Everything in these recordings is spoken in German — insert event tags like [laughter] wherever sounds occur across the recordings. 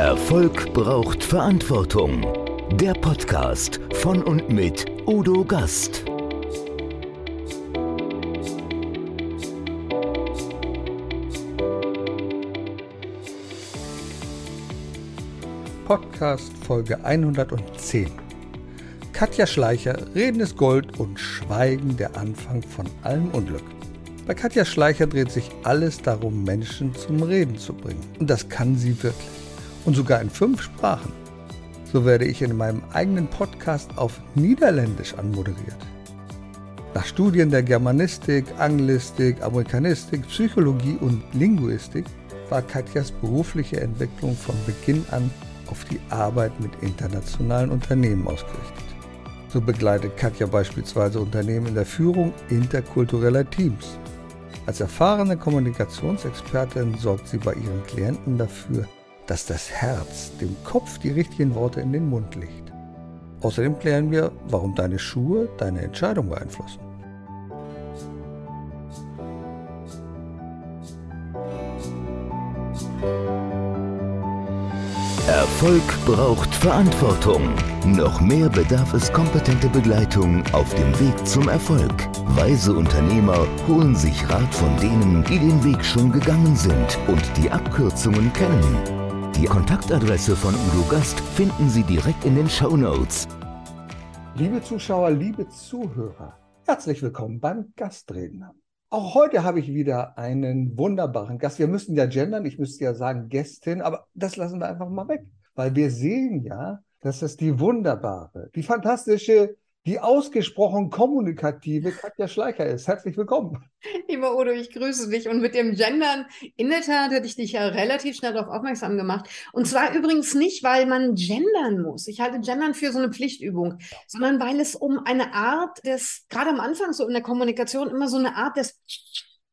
Erfolg braucht Verantwortung. Der Podcast von und mit Udo Gast. Podcast Folge 110. Katja Schleicher, Reden ist Gold und Schweigen der Anfang von allem Unglück. Bei Katja Schleicher dreht sich alles darum, Menschen zum Reden zu bringen. Und das kann sie wirklich. Und sogar in fünf Sprachen. So werde ich in meinem eigenen Podcast auf Niederländisch anmoderiert. Nach Studien der Germanistik, Anglistik, Amerikanistik, Psychologie und Linguistik war Katjas berufliche Entwicklung von Beginn an auf die Arbeit mit internationalen Unternehmen ausgerichtet. So begleitet Katja beispielsweise Unternehmen in der Führung interkultureller Teams. Als erfahrene Kommunikationsexpertin sorgt sie bei ihren Klienten dafür, dass das Herz dem Kopf die richtigen Worte in den Mund legt. Außerdem klären wir, warum deine Schuhe deine Entscheidung beeinflussen. Erfolg braucht Verantwortung. Noch mehr bedarf es kompetente Begleitung auf dem Weg zum Erfolg. Weise Unternehmer holen sich Rat von denen, die den Weg schon gegangen sind und die Abkürzungen kennen. Die Kontaktadresse von Udo Gast finden Sie direkt in den Show Notes. Liebe Zuschauer, liebe Zuhörer, herzlich willkommen beim Gastredner. Auch heute habe ich wieder einen wunderbaren Gast. Wir müssen ja gendern, ich müsste ja sagen Gästin, aber das lassen wir einfach mal weg, weil wir sehen ja, dass das die wunderbare, die fantastische, die ausgesprochen kommunikative Katja Schleicher ist. Herzlich willkommen. Lieber Udo, ich grüße dich. Und mit dem Gendern, in der Tat hätte ich dich ja relativ schnell darauf aufmerksam gemacht. Und zwar übrigens nicht, weil man gendern muss. Ich halte Gendern für so eine Pflichtübung, sondern weil es um eine Art des, gerade am Anfang so in der Kommunikation, immer so eine Art des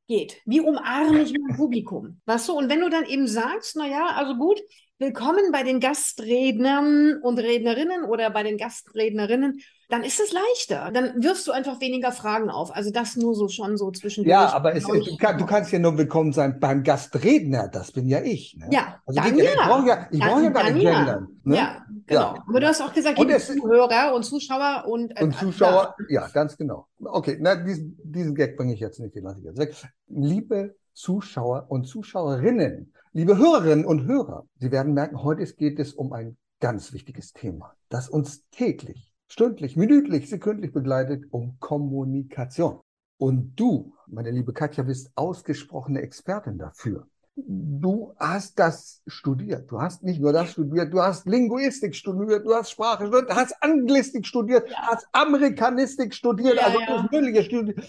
geht. Wie umarme ich mein Publikum? Weißt du? Und wenn du dann eben sagst, na ja, also gut, willkommen bei den Gastrednern und Rednerinnen oder bei den Gastrednerinnen, dann ist es leichter. Dann wirfst du einfach weniger Fragen auf. Also das nur so schon so zwischendurch. Ja, aber es, du, kann, du, kannst ja nur willkommen sein beim Gastredner. Das bin ja ich. Ne? Ja, also dann ich, ja. ich brauche ja, ich brauch ja gar nicht ja. gendern. Ne? Ja, genau. Ja. Aber du hast auch gesagt, Und es- Zuhörer und Zuschauer und, äh, Und Zuschauer, ja, ganz genau. Okay, na, diesen, diesen Gag bringe ich jetzt nicht, den lasse ich jetzt weg. Liebe Zuschauer und Zuschauerinnen, liebe Hörerinnen und Hörer, Sie werden merken, heute geht es um ein ganz wichtiges Thema, das uns täglich, stündlich, minütlich, sekündlich begleitet, um Kommunikation. Und du, meine liebe Katja, bist ausgesprochene Expertin dafür. Du hast das studiert. Du hast nicht nur das studiert, du hast Linguistik studiert, du hast Sprache studiert, du hast Anglistik studiert, Ja. hast Amerikanistik studiert, Ja, also ja. Mögliche studiert.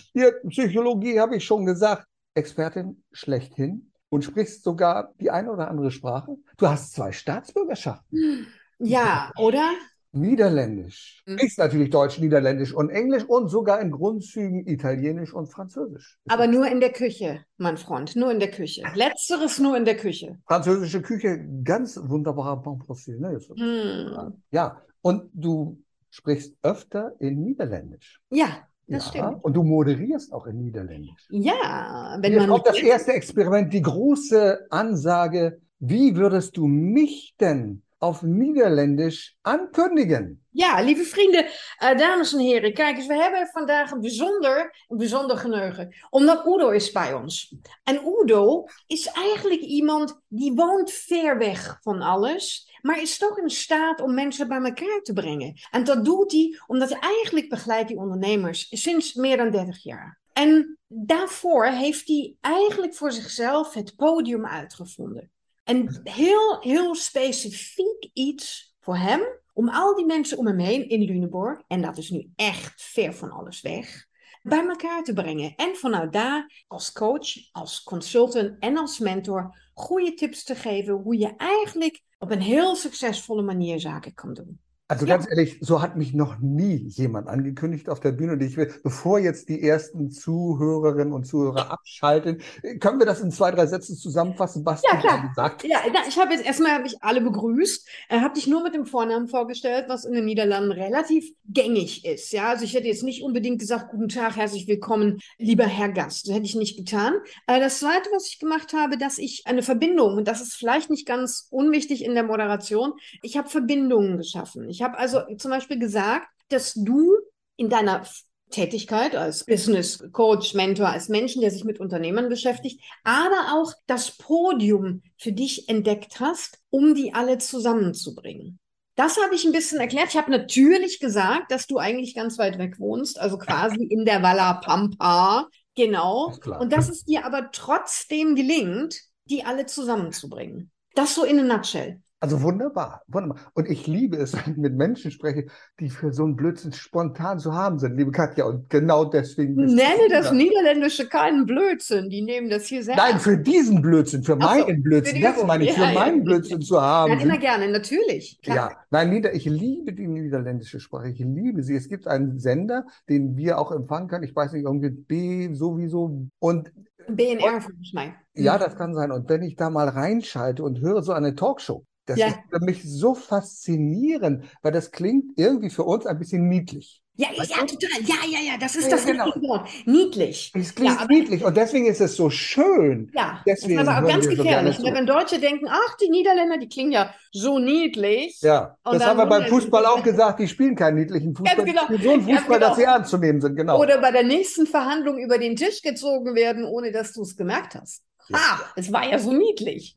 Psychologie habe ich schon gesagt. Expertin schlechthin und sprichst sogar die eine oder andere Sprache. Du hast zwei Staatsbürgerschaften. ja, oder? Niederländisch. Mhm. Sprichst natürlich Deutsch, Niederländisch und Englisch und sogar in Grundzügen Italienisch und Französisch. Aber nur in der Küche, mein Freund, nur in der Küche. Letzteres nur in der Küche. Französische Küche, ganz wunderbarer Bon professionnel. Hm. Ja, und du sprichst öfter in Niederländisch. Ja, das ja, stimmt. und du moderierst auch in Niederländisch. Ja, wenn Jetzt man kommt das erste Experiment, die große Ansage. Wie würdest du mich denn auf Niederländisch ankündigen? Ja, lieve vrienden, eh, dames en heren, kijk eens, we hebben vandaag een bijzonder, een bijzonder geneugen. Omdat Udo is bij ons. En Udo is eigenlijk iemand die woont ver weg van alles, maar is toch in staat om mensen bij elkaar te brengen. En dat doet hij omdat hij eigenlijk begeleidt die ondernemers sinds meer dan 30 jaar. En daarvoor heeft hij eigenlijk voor zichzelf het podium uitgevonden. En heel, heel specifiek iets voor hem om al die mensen om hem heen in Lüneburg, en dat is nu echt ver van alles weg, bij elkaar te brengen. En vanuit daar als coach, als consultant en als mentor goede tips te geven hoe je eigenlijk op een heel succesvolle manier zaken kan doen. Also ganz ja. ehrlich, so hat mich noch nie jemand angekündigt auf der Bühne. Und ich will, bevor jetzt die ersten Zuhörerinnen und Zuhörer abschalten, können wir das in zwei, drei Sätzen zusammenfassen, was ja, du klar. gesagt Ja, ich habe jetzt erstmal habe ich alle begrüßt, äh, habe dich nur mit dem Vornamen vorgestellt, was in den Niederlanden relativ gängig ist. Ja, also ich hätte jetzt nicht unbedingt gesagt, guten Tag, herzlich willkommen, lieber Herr Gast. Das hätte ich nicht getan. Äh, das zweite, was ich gemacht habe, dass ich eine Verbindung, und das ist vielleicht nicht ganz unwichtig in der Moderation, ich habe Verbindungen geschaffen. Ich ich habe also zum Beispiel gesagt, dass du in deiner Tätigkeit als Business Coach, Mentor, als Menschen, der sich mit Unternehmern beschäftigt, aber auch das Podium für dich entdeckt hast, um die alle zusammenzubringen. Das habe ich ein bisschen erklärt. Ich habe natürlich gesagt, dass du eigentlich ganz weit weg wohnst, also quasi in der Valla Pampa. Genau. Und dass es dir aber trotzdem gelingt, die alle zusammenzubringen. Das so in a nutshell. Also wunderbar, wunderbar. Und ich liebe es, [laughs] wenn ich mit Menschen spreche, die für so einen Blödsinn spontan zu haben sind, liebe Katja. Und genau deswegen. Nenne das Niederländische keinen Blödsinn. Die nehmen das hier sehr. Nein, für diesen Blödsinn, für meinen so, Blödsinn. Das meine ich, für ja, meinen ja. Blödsinn zu haben. Nein, immer gerne, natürlich. Klar. Ja, nein, Nieder ich liebe die niederländische Sprache. Ich liebe sie. Es gibt einen Sender, den wir auch empfangen können. Ich weiß nicht, irgendwie B sowieso. Und BNR für mich mal. Ja, das kann sein. Und wenn ich da mal reinschalte und höre so eine Talkshow, das ja. ist für mich so faszinierend, weil das klingt irgendwie für uns ein bisschen niedlich. Ja, ja, ja, total. Ja, ja, ja, das ist ja, das genau. Wort. Niedlich. Es klingt ja, niedlich und deswegen ist es so schön. Ja, deswegen das ist aber auch ganz gefährlich. So wenn Deutsche denken, ach, die Niederländer, die klingen ja so niedlich. Ja, das haben wir beim Fußball auch gesagt, die spielen keinen niedlichen Fußball. Genau. So ein Fußball, genau. dass sie ernst zu nehmen sind, genau. Oder bei der nächsten Verhandlung über den Tisch gezogen werden, ohne dass du es gemerkt hast. Ah, es war ja so niedlich.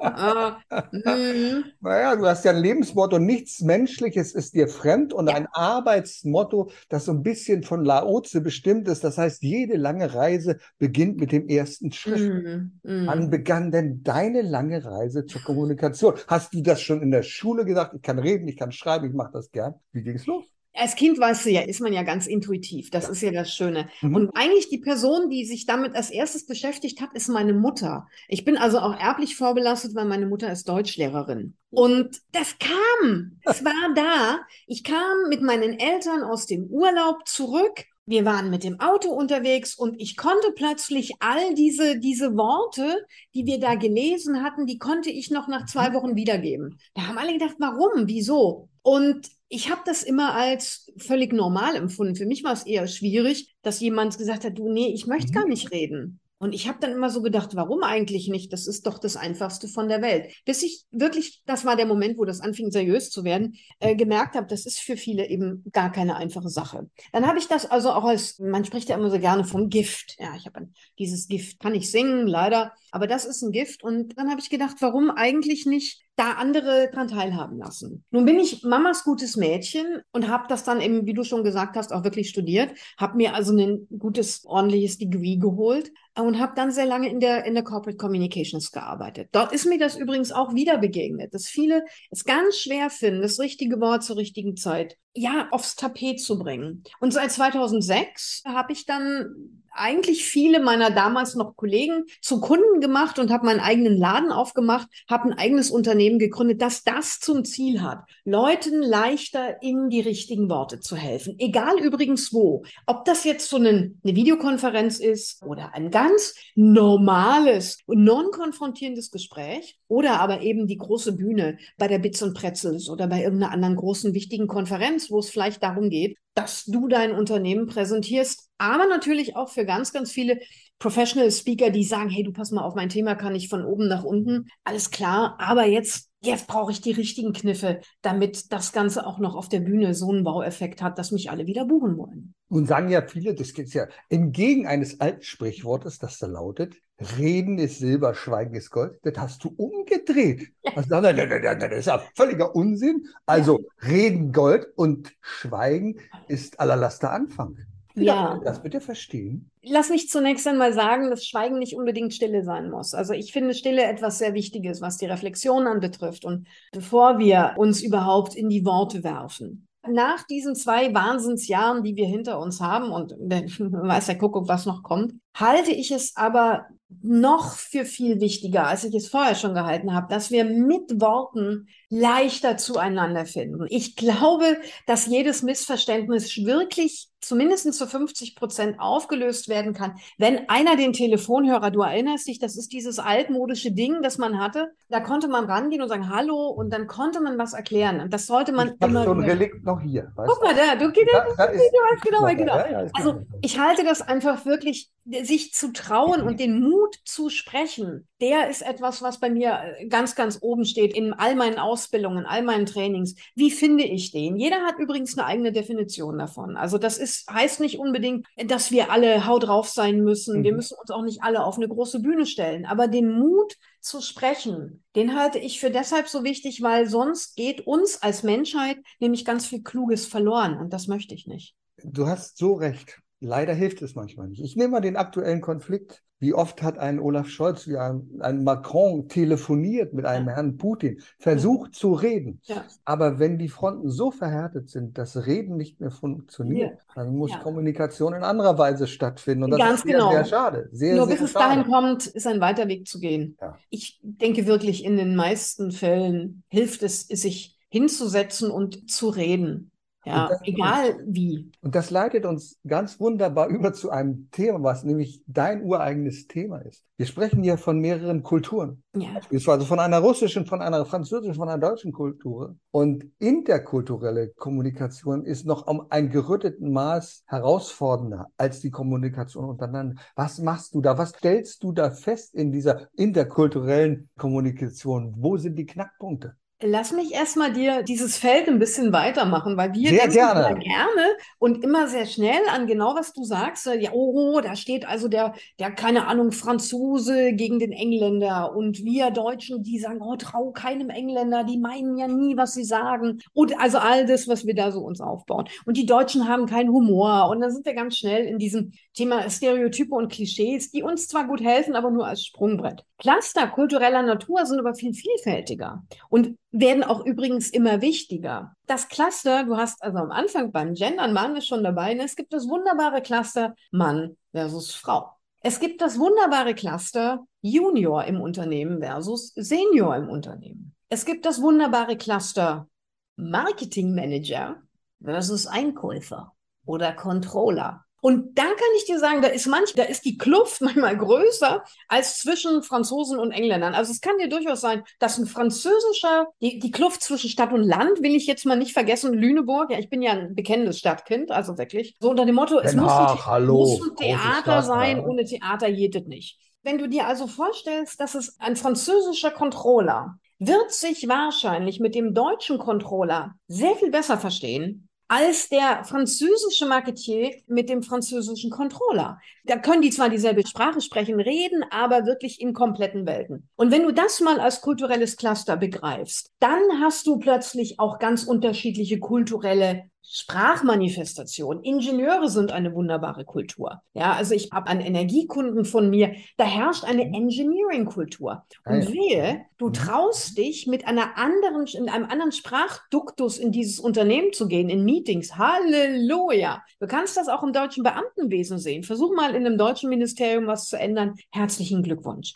Ah, ah, mhm. naja, du hast ja ein Lebensmotto, nichts Menschliches ist dir fremd und ja. ein Arbeitsmotto, das so ein bisschen von Laoze bestimmt ist. Das heißt, jede lange Reise beginnt mit dem ersten Schritt. Mm, mm. Wann begann denn deine lange Reise zur Kommunikation? Hast du das schon in der Schule gesagt? Ich kann reden, ich kann schreiben, ich mache das gern. Wie ging es los? Als Kind weißt du ja, ist man ja ganz intuitiv. Das ja. ist ja das Schöne. Mhm. Und eigentlich die Person, die sich damit als erstes beschäftigt hat, ist meine Mutter. Ich bin also auch erblich vorbelastet, weil meine Mutter ist Deutschlehrerin. Und das kam, es war da. Ich kam mit meinen Eltern aus dem Urlaub zurück wir waren mit dem Auto unterwegs und ich konnte plötzlich all diese, diese Worte, die wir da gelesen hatten, die konnte ich noch nach zwei mhm. Wochen wiedergeben. Da haben alle gedacht, warum, wieso? Und ich habe das immer als völlig normal empfunden. Für mich war es eher schwierig, dass jemand gesagt hat, du, nee, ich möchte gar mhm. nicht reden. Und ich habe dann immer so gedacht, warum eigentlich nicht? Das ist doch das Einfachste von der Welt. Bis ich wirklich, das war der Moment, wo das anfing seriös zu werden, äh, gemerkt habe, das ist für viele eben gar keine einfache Sache. Dann habe ich das also auch als, man spricht ja immer so gerne vom Gift. Ja, ich habe dieses Gift, kann ich singen, leider, aber das ist ein Gift. Und dann habe ich gedacht, warum eigentlich nicht da andere dran teilhaben lassen. Nun bin ich Mamas gutes Mädchen und habe das dann eben, wie du schon gesagt hast, auch wirklich studiert, habe mir also ein gutes, ordentliches Degree geholt und habe dann sehr lange in der, in der Corporate Communications gearbeitet. Dort ist mir das übrigens auch wieder begegnet, dass viele es ganz schwer finden, das richtige Wort zur richtigen Zeit ja aufs Tapet zu bringen. Und seit 2006 habe ich dann eigentlich viele meiner damals noch Kollegen zu Kunden gemacht und habe meinen eigenen Laden aufgemacht, habe ein eigenes Unternehmen gegründet, das das zum Ziel hat, Leuten leichter in die richtigen Worte zu helfen. Egal übrigens wo. Ob das jetzt so eine, eine Videokonferenz ist oder ein ganz normales, non-konfrontierendes Gespräch oder aber eben die große Bühne bei der Bits und Pretzels oder bei irgendeiner anderen großen wichtigen Konferenz, wo es vielleicht darum geht, dass du dein Unternehmen präsentierst, aber natürlich auch für ganz, ganz viele Professional Speaker, die sagen, hey, du pass mal auf, mein Thema kann ich von oben nach unten, alles klar, aber jetzt, jetzt brauche ich die richtigen Kniffe, damit das Ganze auch noch auf der Bühne so einen Baueffekt hat, dass mich alle wieder buchen wollen. Nun sagen ja viele, das geht ja entgegen eines alten Sprichwortes, das da lautet, Reden ist Silber, Schweigen ist Gold. Das hast du umgedreht. [laughs] Also, nein, nein, nein, nein, das ist ja völliger Unsinn. Also Reden Gold und Schweigen ist allerlaster Anfang. Ja. Das bitte verstehen. Lass mich zunächst einmal sagen, dass Schweigen nicht unbedingt Stille sein muss. Also ich finde Stille etwas sehr Wichtiges, was die Reflexion anbetrifft. Und bevor wir uns überhaupt in die Worte werfen, nach diesen zwei Wahnsinnsjahren, die wir hinter uns haben, und [laughs] weiß der Kuckuck, was noch kommt, halte ich es aber noch für viel wichtiger, als ich es vorher schon gehalten habe, dass wir mit Worten leichter zueinander finden. Ich glaube, dass jedes Missverständnis wirklich zumindest zu 50 Prozent aufgelöst werden kann, wenn einer den Telefonhörer, du erinnerst dich, das ist dieses altmodische Ding, das man hatte, da konnte man rangehen und sagen Hallo und dann konnte man was erklären. Und das sollte man ich immer. so ein Relikt noch hier. Guck mal da, du, da, da du weißt genau, genau. Ja, ja, also ich halte das einfach wirklich, sich zu trauen und den Mut zu sprechen, der ist etwas, was bei mir ganz, ganz oben steht in all meinen Aus Ausbildungen, all meinen Trainings. Wie finde ich den? Jeder hat übrigens eine eigene Definition davon. Also das ist, heißt nicht unbedingt, dass wir alle hau drauf sein müssen. Mhm. Wir müssen uns auch nicht alle auf eine große Bühne stellen. Aber den Mut zu sprechen, den halte ich für deshalb so wichtig, weil sonst geht uns als Menschheit nämlich ganz viel Kluges verloren. Und das möchte ich nicht. Du hast so recht. Leider hilft es manchmal nicht. Ich nehme mal den aktuellen Konflikt. Wie oft hat ein Olaf Scholz, wie ein, ein Macron telefoniert mit einem ja. Herrn Putin, versucht ja. zu reden. Ja. Aber wenn die Fronten so verhärtet sind, dass Reden nicht mehr funktioniert, dann muss Kommunikation in anderer Weise stattfinden. Und das Ganz ist sehr, genau. sehr schade. Sehr, Nur bis es dahin kommt, ist ein weiter Weg zu gehen. Ich denke wirklich, in den meisten Fällen hilft es, sich hinzusetzen und zu reden. Ja, das, egal wie. Und das leitet uns ganz wunderbar [laughs] über zu einem Thema, was nämlich dein ureigenes Thema ist. Wir sprechen hier von mehreren Kulturen. Ja. Beispielsweise von einer russischen, von einer französischen, von einer deutschen Kultur. Und interkulturelle Kommunikation ist noch um ein gerütteten Maß herausfordernder als die Kommunikation untereinander. Was machst du da? Was stellst du da fest in dieser interkulturellen Kommunikation? Wo sind die Knackpunkte? Lass mich erstmal dir dieses Feld ein bisschen weitermachen, weil wir sehr gerne. gerne und immer sehr schnell an genau, was du sagst. Ja, oh, da steht also der, der, keine Ahnung, Franzose gegen den Engländer und wir Deutschen, die sagen, oh, trau keinem Engländer, die meinen ja nie, was sie sagen. Und also all das, was wir da so uns aufbauen. Und die Deutschen haben keinen Humor. Und dann sind wir ganz schnell in diesem Thema Stereotype und Klischees, die uns zwar gut helfen, aber nur als Sprungbrett. Cluster kultureller Natur sind aber viel vielfältiger. Und werden auch übrigens immer wichtiger. Das Cluster, du hast also am Anfang beim Gendern waren wir schon dabei, ne? es gibt das wunderbare Cluster Mann versus Frau. Es gibt das wunderbare Cluster Junior im Unternehmen versus Senior im Unternehmen. Es gibt das wunderbare Cluster Marketing Manager versus Einkäufer oder Controller. Und da kann ich dir sagen, da ist manch, da ist die Kluft [laughs] manchmal größer als zwischen Franzosen und Engländern. Also es kann dir durchaus sein, dass ein französischer, die, die Kluft zwischen Stadt und Land will ich jetzt mal nicht vergessen, Lüneburg, ja, ich bin ja ein bekennendes Stadtkind, also wirklich. So unter dem Motto, es muss, Haag, hallo, muss ein Theater Stadt, sein, ja. ohne Theater jedet nicht. Wenn du dir also vorstellst, dass es ein französischer Controller wird sich wahrscheinlich mit dem deutschen Controller sehr viel besser verstehen als der französische Marketier mit dem französischen Controller. Da können die zwar dieselbe Sprache sprechen, reden, aber wirklich in kompletten Welten. Und wenn du das mal als kulturelles Cluster begreifst, dann hast du plötzlich auch ganz unterschiedliche kulturelle Sprachmanifestation. Ingenieure sind eine wunderbare Kultur. Ja, also ich habe einen Energiekunden von mir, da herrscht eine mhm. Engineering-Kultur. Ah, Und wehe, du mhm. traust dich mit einer anderen, in einem anderen Sprachduktus in dieses Unternehmen zu gehen, in Meetings. Halleluja. Du kannst das auch im deutschen Beamtenwesen sehen. Versuch mal in einem deutschen Ministerium was zu ändern. Herzlichen Glückwunsch.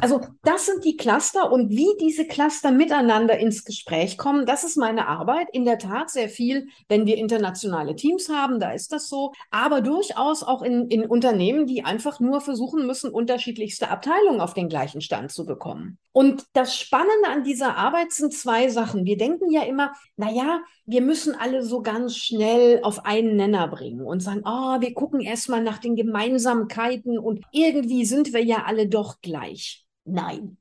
Also das sind die Cluster und wie diese Cluster miteinander ins Gespräch kommen, das ist meine Arbeit. In der Tat sehr viel, wenn wir wir internationale Teams haben, da ist das so, aber durchaus auch in, in Unternehmen, die einfach nur versuchen müssen, unterschiedlichste Abteilungen auf den gleichen Stand zu bekommen. Und das Spannende an dieser Arbeit sind zwei Sachen. Wir denken ja immer, naja, wir müssen alle so ganz schnell auf einen Nenner bringen und sagen, oh, wir gucken erstmal nach den Gemeinsamkeiten und irgendwie sind wir ja alle doch gleich. Nein,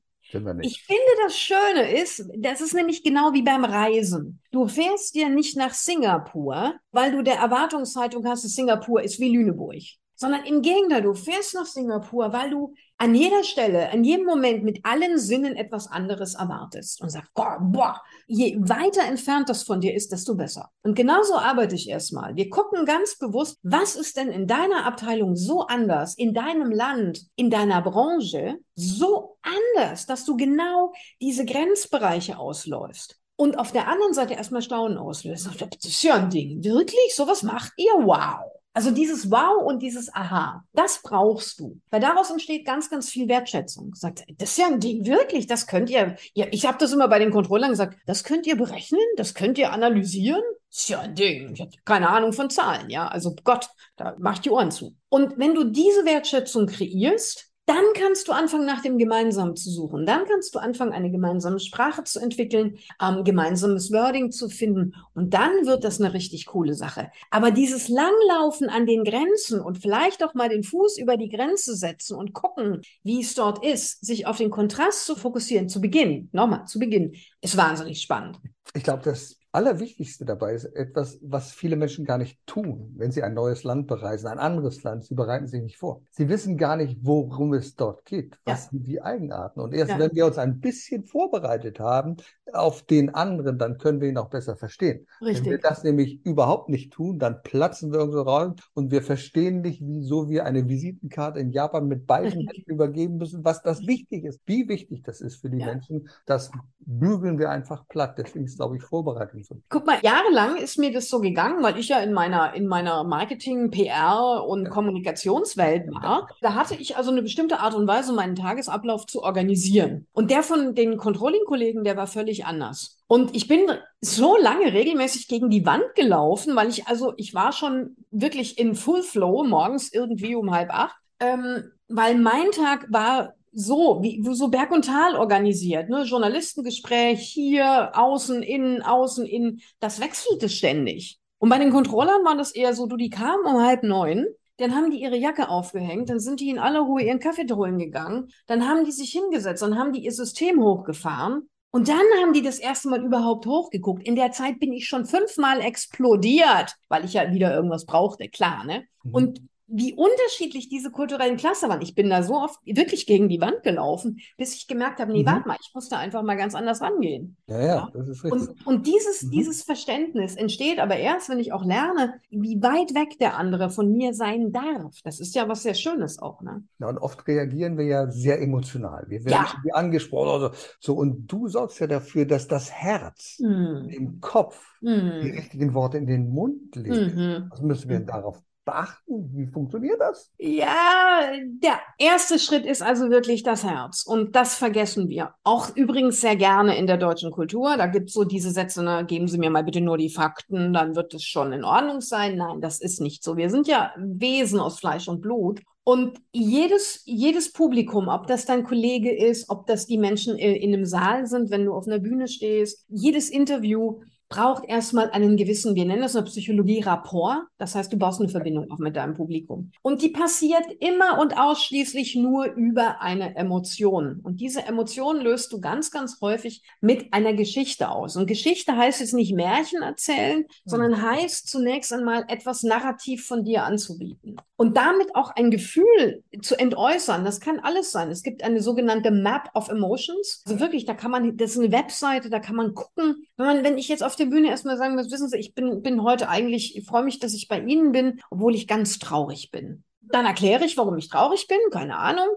ich finde, das Schöne ist, das ist nämlich genau wie beim Reisen. Du fährst dir nicht nach Singapur, weil du der Erwartungshaltung hast, dass Singapur ist wie Lüneburg. Sondern im Gegenteil, du fährst nach Singapur, weil du an jeder Stelle, an jedem Moment mit allen Sinnen etwas anderes erwartest und sagst, boah, boah, je weiter entfernt das von dir ist, desto besser. Und genauso arbeite ich erstmal. Wir gucken ganz bewusst, was ist denn in deiner Abteilung so anders, in deinem Land, in deiner Branche so anders, dass du genau diese Grenzbereiche ausläufst. Und auf der anderen Seite erstmal Staunen auslösen. Das ist ja ein Ding. Wirklich? Sowas macht ihr? Wow. Also dieses Wow und dieses Aha, das brauchst du. Weil daraus entsteht ganz, ganz viel Wertschätzung. Sagt, das ist ja ein Ding, wirklich, das könnt ihr, ja, ich habe das immer bei den Controllern gesagt, das könnt ihr berechnen, das könnt ihr analysieren. Das ist ja ein Ding. Ich habe keine Ahnung von Zahlen, ja. Also Gott, da macht die Ohren zu. Und wenn du diese Wertschätzung kreierst, dann kannst du anfangen, nach dem Gemeinsamen zu suchen. Dann kannst du anfangen, eine gemeinsame Sprache zu entwickeln, ähm, gemeinsames Wording zu finden. Und dann wird das eine richtig coole Sache. Aber dieses Langlaufen an den Grenzen und vielleicht auch mal den Fuß über die Grenze setzen und gucken, wie es dort ist, sich auf den Kontrast zu fokussieren, zu Beginn, nochmal, zu Beginn, ist wahnsinnig spannend. Ich glaube, das Allerwichtigste dabei ist etwas, was viele Menschen gar nicht tun, wenn sie ein neues Land bereisen, ein anderes Land. Sie bereiten sich nicht vor. Sie wissen gar nicht, worum es dort geht, was ja. sind die Eigenarten. Und erst ja. wenn wir uns ein bisschen vorbereitet haben auf den anderen, dann können wir ihn auch besser verstehen. Richtig. Wenn wir das nämlich überhaupt nicht tun, dann platzen wir unsere Rollen und wir verstehen nicht, wieso wir eine Visitenkarte in Japan mit beiden Händen übergeben müssen, was das wichtig ist, wie wichtig das ist für die ja. Menschen. Das bügeln wir einfach platt. Deswegen ist, glaube ich, Vorbereitung so. Guck mal, jahrelang ist mir das so gegangen, weil ich ja in meiner, in meiner Marketing, PR und ja. Kommunikationswelt war. Da hatte ich also eine bestimmte Art und Weise, meinen Tagesablauf zu organisieren. Und der von den Controlling-Kollegen, der war völlig anders. Und ich bin so lange regelmäßig gegen die Wand gelaufen, weil ich also, ich war schon wirklich in Full Flow morgens irgendwie um halb acht. Ähm, weil mein Tag war so, wie so Berg und Tal organisiert, ne? Journalistengespräch hier, außen, innen, außen, innen, das wechselte ständig. Und bei den Controllern war das eher so, du, die kamen um halb neun, dann haben die ihre Jacke aufgehängt, dann sind die in aller Ruhe ihren Kaffee holen gegangen, dann haben die sich hingesetzt, dann haben die ihr System hochgefahren und dann haben die das erste Mal überhaupt hochgeguckt. In der Zeit bin ich schon fünfmal explodiert, weil ich ja wieder irgendwas brauchte, klar, ne? Mhm. Und wie unterschiedlich diese kulturellen Cluster waren. Ich bin da so oft wirklich gegen die Wand gelaufen, bis ich gemerkt habe, nee, mhm. warte mal, ich muss da einfach mal ganz anders rangehen. Ja, ja, ja? das ist richtig. Und, und dieses, mhm. dieses Verständnis entsteht aber erst, wenn ich auch lerne, wie weit weg der andere von mir sein darf. Das ist ja was sehr Schönes auch, ne? Ja, und oft reagieren wir ja sehr emotional. Wir werden ja. angesprochen oder so. Und du sorgst ja dafür, dass das Herz mhm. im Kopf die mhm. richtigen Worte in den Mund legt. Mhm. Was müssen wir mhm. darauf beachten? Wie funktioniert das? Ja, der erste Schritt ist also wirklich das Herz. Und das vergessen wir. Auch übrigens sehr gerne in der deutschen Kultur. Da gibt es so diese Sätze, ne, geben Sie mir mal bitte nur die Fakten, dann wird es schon in Ordnung sein. Nein, das ist nicht so. Wir sind ja Wesen aus Fleisch und Blut. Und jedes, jedes Publikum, ob das dein Kollege ist, ob das die Menschen in, in einem Saal sind, wenn du auf einer Bühne stehst, jedes Interview braucht erstmal einen gewissen, wir nennen das in der Psychologie Rapport. Das heißt, du baust eine Verbindung auch mit deinem Publikum. Und die passiert immer und ausschließlich nur über eine Emotion. Und diese Emotion löst du ganz, ganz häufig mit einer Geschichte aus. Und Geschichte heißt jetzt nicht Märchen erzählen, mhm. sondern heißt zunächst einmal etwas narrativ von dir anzubieten. Und damit auch ein Gefühl zu entäußern. Das kann alles sein. Es gibt eine sogenannte Map of Emotions. Also wirklich, da kann man, das ist eine Webseite, da kann man gucken. Wenn man, wenn ich jetzt auf der Bühne erstmal sagen muss, wissen Sie, ich bin, bin heute eigentlich, ich freue mich, dass ich bei Ihnen bin, obwohl ich ganz traurig bin. Dann erkläre ich, warum ich traurig bin, keine Ahnung.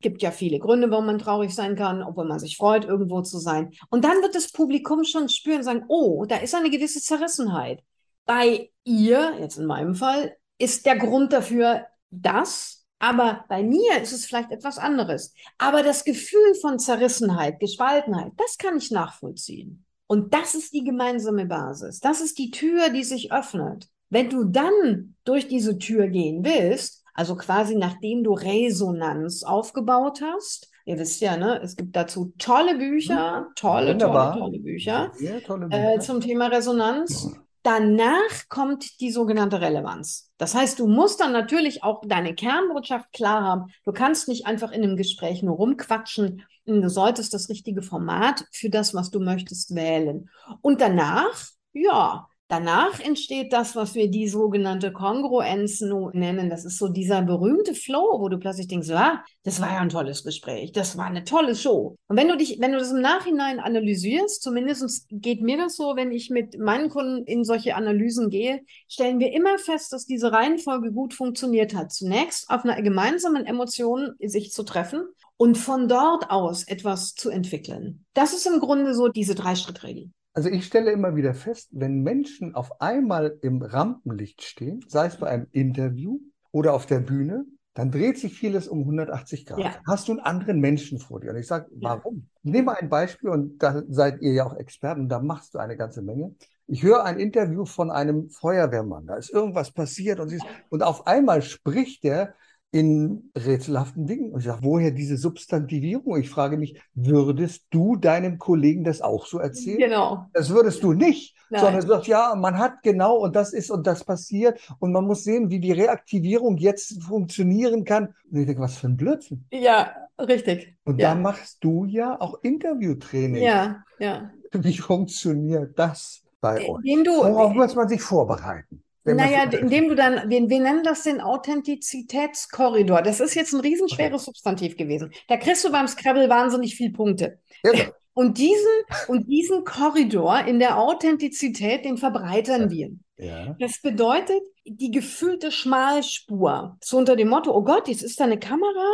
Gibt ja viele Gründe, warum man traurig sein kann, obwohl man sich freut, irgendwo zu sein. Und dann wird das Publikum schon spüren sagen, oh, da ist eine gewisse Zerrissenheit. Bei ihr, jetzt in meinem Fall, ist der Grund dafür das, aber bei mir ist es vielleicht etwas anderes. Aber das Gefühl von Zerrissenheit, Gespaltenheit, das kann ich nachvollziehen. Und das ist die gemeinsame Basis. Das ist die Tür, die sich öffnet. Wenn du dann durch diese Tür gehen willst, also quasi nachdem du Resonanz aufgebaut hast, ihr wisst ja, ne, es gibt dazu tolle Bücher, mhm. tolle, tolle, tolle Bücher, tolle Bücher. Äh, zum Thema Resonanz. Danach kommt die sogenannte Relevanz. Das heißt, du musst dann natürlich auch deine Kernbotschaft klar haben. Du kannst nicht einfach in einem Gespräch nur rumquatschen Du solltest das richtige Format für das, was du möchtest, wählen. Und danach, ja, Danach entsteht das, was wir die sogenannte Kongruenz nennen. Das ist so dieser berühmte Flow, wo du plötzlich denkst, ah, das war ja ein tolles Gespräch, das war eine tolle Show. Und wenn du dich, wenn du das im Nachhinein analysierst, zumindest geht mir das so, wenn ich mit meinen Kunden in solche Analysen gehe, stellen wir immer fest, dass diese Reihenfolge gut funktioniert hat. Zunächst auf einer gemeinsamen Emotion sich zu treffen und von dort aus etwas zu entwickeln. Das ist im Grunde so diese Drei-Schritt-Regel. Also ich stelle immer wieder fest, wenn Menschen auf einmal im Rampenlicht stehen, sei es bei einem Interview oder auf der Bühne, dann dreht sich vieles um 180 Grad. Ja. Hast du einen anderen Menschen vor dir? Und ich sage, warum? Ich nehme ein Beispiel und da seid ihr ja auch Experten, da machst du eine ganze Menge. Ich höre ein Interview von einem Feuerwehrmann, da ist irgendwas passiert und, sie ist, und auf einmal spricht der in rätselhaften Dingen. Und ich sage, woher diese Substantivierung? Ich frage mich, würdest du deinem Kollegen das auch so erzählen? Genau. Das würdest du nicht, Nein. sondern du sagst, ja, man hat genau und das ist und das passiert und man muss sehen, wie die Reaktivierung jetzt funktionieren kann. Und ich denke, was für ein Blödsinn. Ja, richtig. Und ja. da machst du ja auch Interviewtraining. Ja, ja. Wie funktioniert das bei euch? Indem du, Worauf muss man sich vorbereiten? Naja, so- indem du dann, wir, wir nennen das den Authentizitätskorridor. Das ist jetzt ein riesenschweres Substantiv gewesen. Da kriegst du beim Scrabble wahnsinnig viel Punkte. Ja, ja. [laughs] Und diesen, und diesen Korridor in der Authentizität, den verbreitern wir. ja. Das bedeutet, die gefühlte Schmalspur. So unter dem Motto, oh Gott, jetzt ist da eine Kamera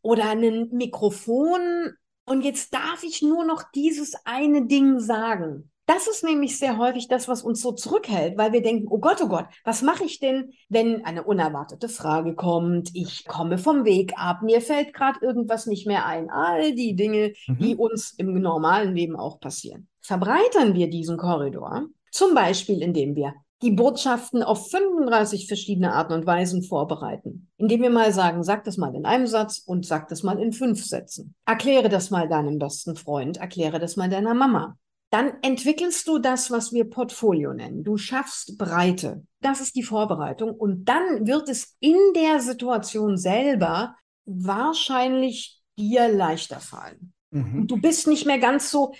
oder ein Mikrofon und jetzt darf ich nur noch dieses eine Ding sagen. Das ist nämlich sehr häufig das, was uns so zurückhält, weil wir denken, oh Gott, oh Gott, was mache ich denn, wenn eine unerwartete Frage kommt? Ich komme vom Weg ab, mir fällt gerade irgendwas nicht mehr ein. All die Dinge, die Mhm. uns im normalen Leben auch passieren. Verbreitern wir diesen Korridor, zum Beispiel indem wir die Botschaften auf 35 verschiedene Arten und Weisen vorbereiten. Indem wir mal sagen, sag das mal in einem Satz und sag das mal in fünf Sätzen. Erkläre das mal deinem besten Freund, erkläre das mal deiner Mama. Dann entwickelst du das, was wir Portfolio nennen. Du schaffst Breite. Das ist die Vorbereitung. Und dann wird es in der Situation selber wahrscheinlich dir leichter fallen. Mhm. Du bist nicht mehr ganz so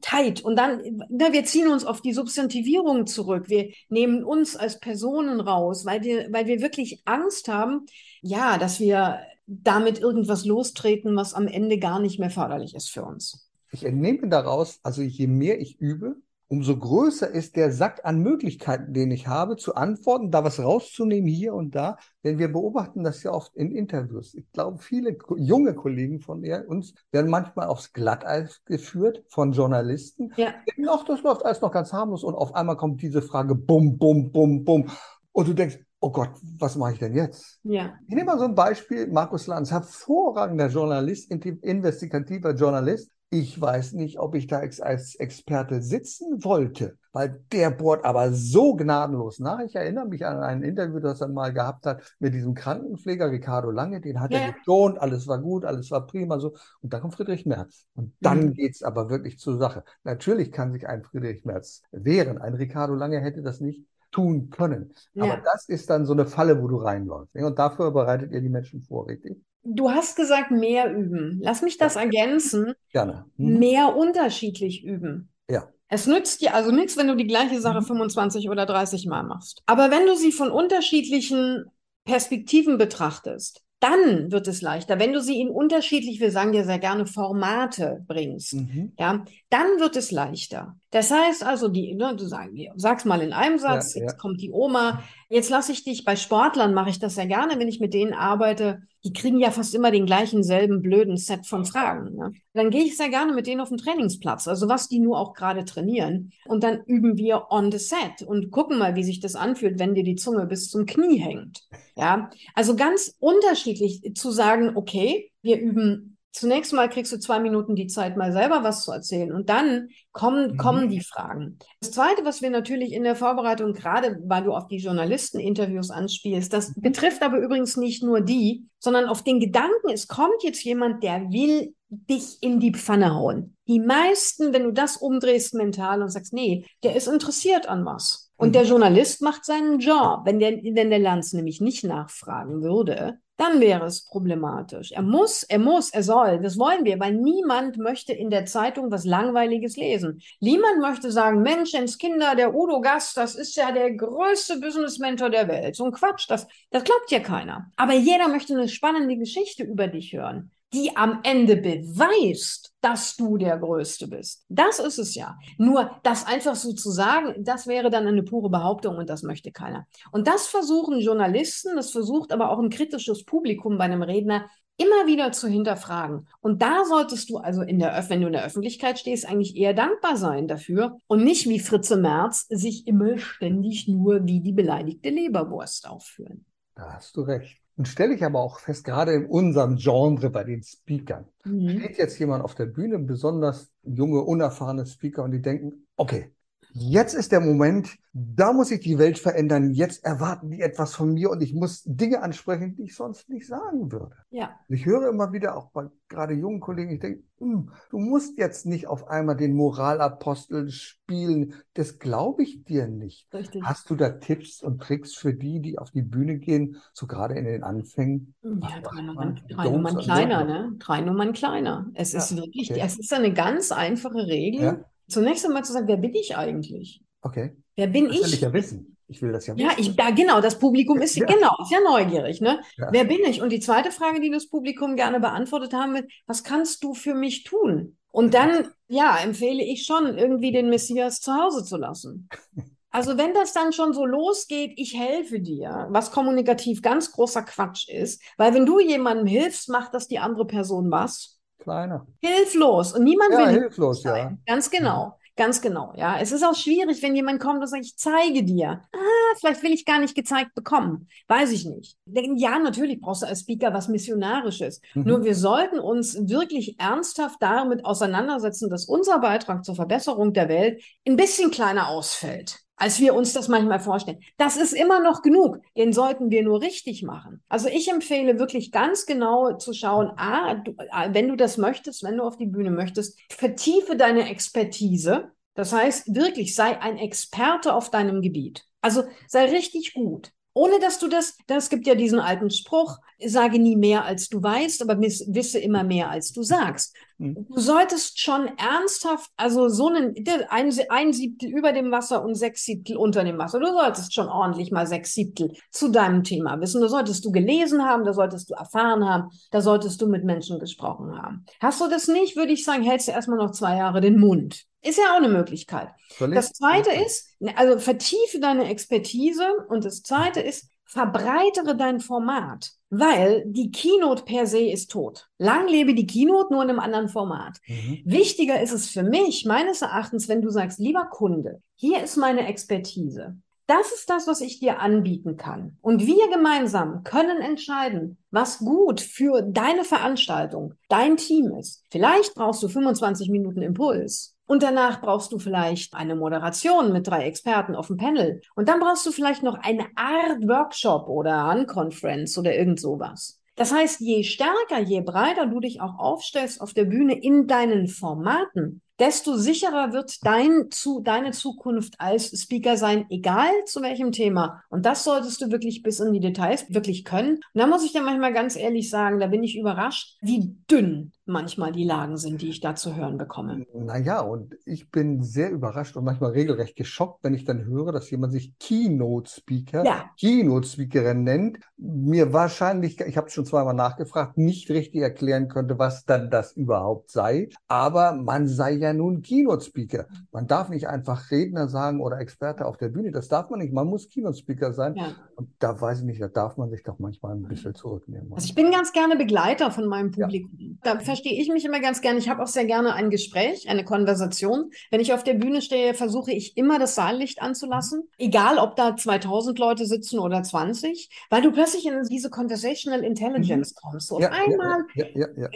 tight. Und dann, na, wir ziehen uns auf die Substantivierung zurück. Wir nehmen uns als Personen raus, weil wir, weil wir wirklich Angst haben, ja, dass wir damit irgendwas lostreten, was am Ende gar nicht mehr förderlich ist für uns. Ich entnehme daraus, also je mehr ich übe, umso größer ist der Sack an Möglichkeiten, den ich habe, zu antworten, da was rauszunehmen hier und da. Denn wir beobachten das ja oft in Interviews. Ich glaube, viele junge Kollegen von uns werden manchmal aufs Glatteis geführt von Journalisten. Ja. Denken, ach, das läuft alles noch ganz harmlos. Und auf einmal kommt diese Frage, bum, bum, bum, bum. Und du denkst, oh Gott, was mache ich denn jetzt? Ja. Ich nehme mal so ein Beispiel. Markus Lanz, hervorragender Journalist, in- investigativer Journalist. Ich weiß nicht, ob ich da als Experte sitzen wollte, weil der bohrt aber so gnadenlos nach. Ich erinnere mich an ein Interview, das er mal gehabt hat mit diesem Krankenpfleger Ricardo Lange. Den hat Ja. er geschont, alles war gut, alles war prima so. Und dann kommt Friedrich Merz. Und dann Mhm. geht's aber wirklich zur Sache. Natürlich kann sich ein Friedrich Merz wehren. Ein Ricardo Lange hätte das nicht tun können. Aber Ja. das ist dann so eine Falle, wo du reinläufst. Und dafür bereitet ihr die Menschen vor, richtig? Du hast gesagt, mehr üben. Lass mich das ergänzen. Gerne. Mhm. Mehr unterschiedlich üben. Ja. Es nützt dir also nichts, wenn du die gleiche Sache Mhm. 25 oder 30 Mal machst. Aber wenn du sie von unterschiedlichen Perspektiven betrachtest, dann wird es leichter. Wenn du sie in unterschiedlich, wir sagen dir sehr gerne Formate bringst, Mhm. ja, dann wird es leichter. Das heißt also, die, ne, du sag, sagst mal in einem Satz, Ja, jetzt ja. kommt die Oma, jetzt lasse ich dich, bei Sportlern mache ich das sehr gerne, wenn ich mit denen arbeite, die kriegen ja fast immer den gleichen selben blöden Set von Fragen. Ne? Dann gehe ich sehr gerne mit denen auf den Trainingsplatz, also was die nur auch gerade trainieren. Und dann üben wir on the set und gucken mal, wie sich das anfühlt, wenn dir die Zunge bis zum Knie hängt. Ja, also ganz unterschiedlich zu sagen, okay, wir üben Zunächst mal kriegst du zwei Minuten die Zeit, mal selber was zu erzählen. Und dann kommen, Mhm. kommen die Fragen. Das Zweite, was wir natürlich in der Vorbereitung, gerade weil du auf die Journalisteninterviews anspielst, das betrifft aber übrigens nicht nur die, sondern auf den Gedanken, es kommt jetzt jemand, der will dich in die Pfanne hauen. Die meisten, wenn du das umdrehst mental und sagst, nee, der ist interessiert an was. Und Mhm. der Journalist macht seinen Job. Wenn der, wenn der Lanz nämlich nicht nachfragen würde, dann wäre es problematisch. Er muss, er muss, er soll. Das wollen wir, weil niemand möchte in der Zeitung was Langweiliges lesen. Niemand möchte sagen, Menschenskinder, der Udo Gast, das ist ja der größte Business Mentor der Welt. So ein Quatsch, das, das glaubt ja keiner. Aber jeder möchte eine spannende Geschichte über dich hören die am Ende beweist, dass du der Größte bist. Das ist es ja. Nur das einfach so zu sagen, das wäre dann eine pure Behauptung und das möchte keiner. Und das versuchen Journalisten, das versucht aber auch ein kritisches Publikum bei einem Redner immer wieder zu hinterfragen. Und da solltest du also in der, wenn du in der Öffentlichkeit stehst, eigentlich eher dankbar sein dafür und nicht wie Fritze Merz sich immer ständig nur wie die beleidigte Leberwurst aufführen. Da hast du recht. Und stelle ich aber auch fest, gerade in unserem Genre bei den Speakern, mhm. steht jetzt jemand auf der Bühne, besonders junge, unerfahrene Speaker, und die denken, okay, Jetzt ist der Moment, da muss ich die Welt verändern. Jetzt erwarten die etwas von mir und ich muss Dinge ansprechen, die ich sonst nicht sagen würde. Ja. Ich höre immer wieder auch bei gerade jungen Kollegen, ich denke, hm, du musst jetzt nicht auf einmal den Moralapostel spielen. Das glaube ich dir nicht. Richtig. Hast du da Tipps und Tricks für die, die auf die Bühne gehen, so gerade in den Anfängen? Ja, drei Nummern, drei Nummern kleiner, ne? Drei Nummern kleiner. Es ja, ist wirklich, okay. es ist eine ganz einfache Regel. Ja zunächst einmal zu sagen, wer bin ich eigentlich? Okay. Wer bin das ich? will ich ja wissen. Ich will das ja wissen. Ja, ich, ja genau, das Publikum ist ja. genau, ist ja neugierig. Ne? Ja. Wer bin ich? Und die zweite Frage, die das Publikum gerne beantwortet haben, wird, was kannst du für mich tun? Und dann, ja, empfehle ich schon, irgendwie den Messias zu Hause zu lassen. [laughs] Also wenn das dann schon so losgeht, ich helfe dir, was kommunikativ ganz großer Quatsch ist, weil wenn du jemandem hilfst, macht das die andere Person was? Kleiner. Hilflos. Und niemand ja, will hilflos, sein. ja. Ganz genau. Ganz genau, ja. Es ist auch schwierig, wenn jemand kommt und sagt, ich zeige dir. Ah, vielleicht will ich gar nicht gezeigt bekommen. Weiß ich nicht. Ja, natürlich brauchst du als Speaker was Missionarisches. Mhm. Nur wir sollten uns wirklich ernsthaft damit auseinandersetzen, dass unser Beitrag zur Verbesserung der Welt ein bisschen kleiner ausfällt als wir uns das manchmal vorstellen. Das ist immer noch genug. Den sollten wir nur richtig machen. Also ich empfehle wirklich ganz genau zu schauen, ah, du, wenn du das möchtest, wenn du auf die Bühne möchtest, vertiefe deine Expertise. Das heißt, wirklich sei ein Experte auf deinem Gebiet. Also sei richtig gut. Ohne dass du das, das gibt ja diesen alten Spruch, sage nie mehr als du weißt, aber wisse immer mehr als du sagst. Mhm. Du solltest schon ernsthaft, also so einen, ein, ein Siebtel über dem Wasser und sechs Siebtel unter dem Wasser. Du solltest schon ordentlich mal sechs Siebtel zu deinem Thema wissen. Da solltest du gelesen haben, da solltest du erfahren haben, da solltest du mit Menschen gesprochen haben. Hast du das nicht, würde ich sagen, hältst du erstmal noch zwei Jahre den Mund. Ist ja auch eine Möglichkeit. Das zweite ist, also vertiefe deine Expertise und das zweite ist, verbreitere dein Format, weil die Keynote per se ist tot. Lang lebe die Keynote nur in einem anderen Format. Mhm. Wichtiger ist es für mich, meines Erachtens, wenn du sagst, lieber Kunde, hier ist meine Expertise. Das ist das, was ich dir anbieten kann. Und wir gemeinsam können entscheiden, was gut für deine Veranstaltung, dein Team ist. Vielleicht brauchst du 25 Minuten Impuls. Und danach brauchst du vielleicht eine Moderation mit drei Experten auf dem Panel. Und dann brauchst du vielleicht noch eine Art Workshop oder Unconference oder irgend sowas. Das heißt, je stärker, je breiter du dich auch aufstellst auf der Bühne in deinen Formaten, desto sicherer wird dein, zu, deine Zukunft als Speaker sein, egal zu welchem Thema. Und das solltest du wirklich bis in die Details wirklich können. Und da muss ich dir manchmal ganz ehrlich sagen, da bin ich überrascht, wie dünn manchmal die Lagen sind, die ich da zu hören bekomme. Naja, und ich bin sehr überrascht und manchmal regelrecht geschockt, wenn ich dann höre, dass jemand sich Keynote-Speaker, ja. Keynote-Speakerin nennt, mir wahrscheinlich, ich habe schon zweimal nachgefragt, nicht richtig erklären könnte, was dann das überhaupt sei. Aber man sei ja nun Keynote-Speaker. Man darf nicht einfach Redner sagen oder Experte auf der Bühne. Das darf man nicht. Man muss Keynote-Speaker sein. Ja. Und da weiß ich nicht, da darf man sich doch manchmal ein bisschen zurücknehmen. Also ich bin ganz gerne Begleiter von meinem Publikum. Ja. Da verstehe ich mich immer ganz gerne. Ich habe auch sehr gerne ein Gespräch, eine Konversation. Wenn ich auf der Bühne stehe, versuche ich immer das Saallicht anzulassen. Egal, ob da 2000 Leute sitzen oder 20, weil du plötzlich in diese Conversational Intelligence mhm. kommst. So ja, einmal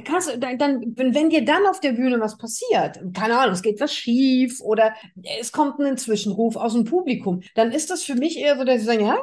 kannst du, dann, wenn dir dann auf der Bühne was passiert, keine Ahnung, es geht was schief oder es kommt ein Zwischenruf aus dem Publikum, dann ist das für mich eher so, dass ich sage, ja,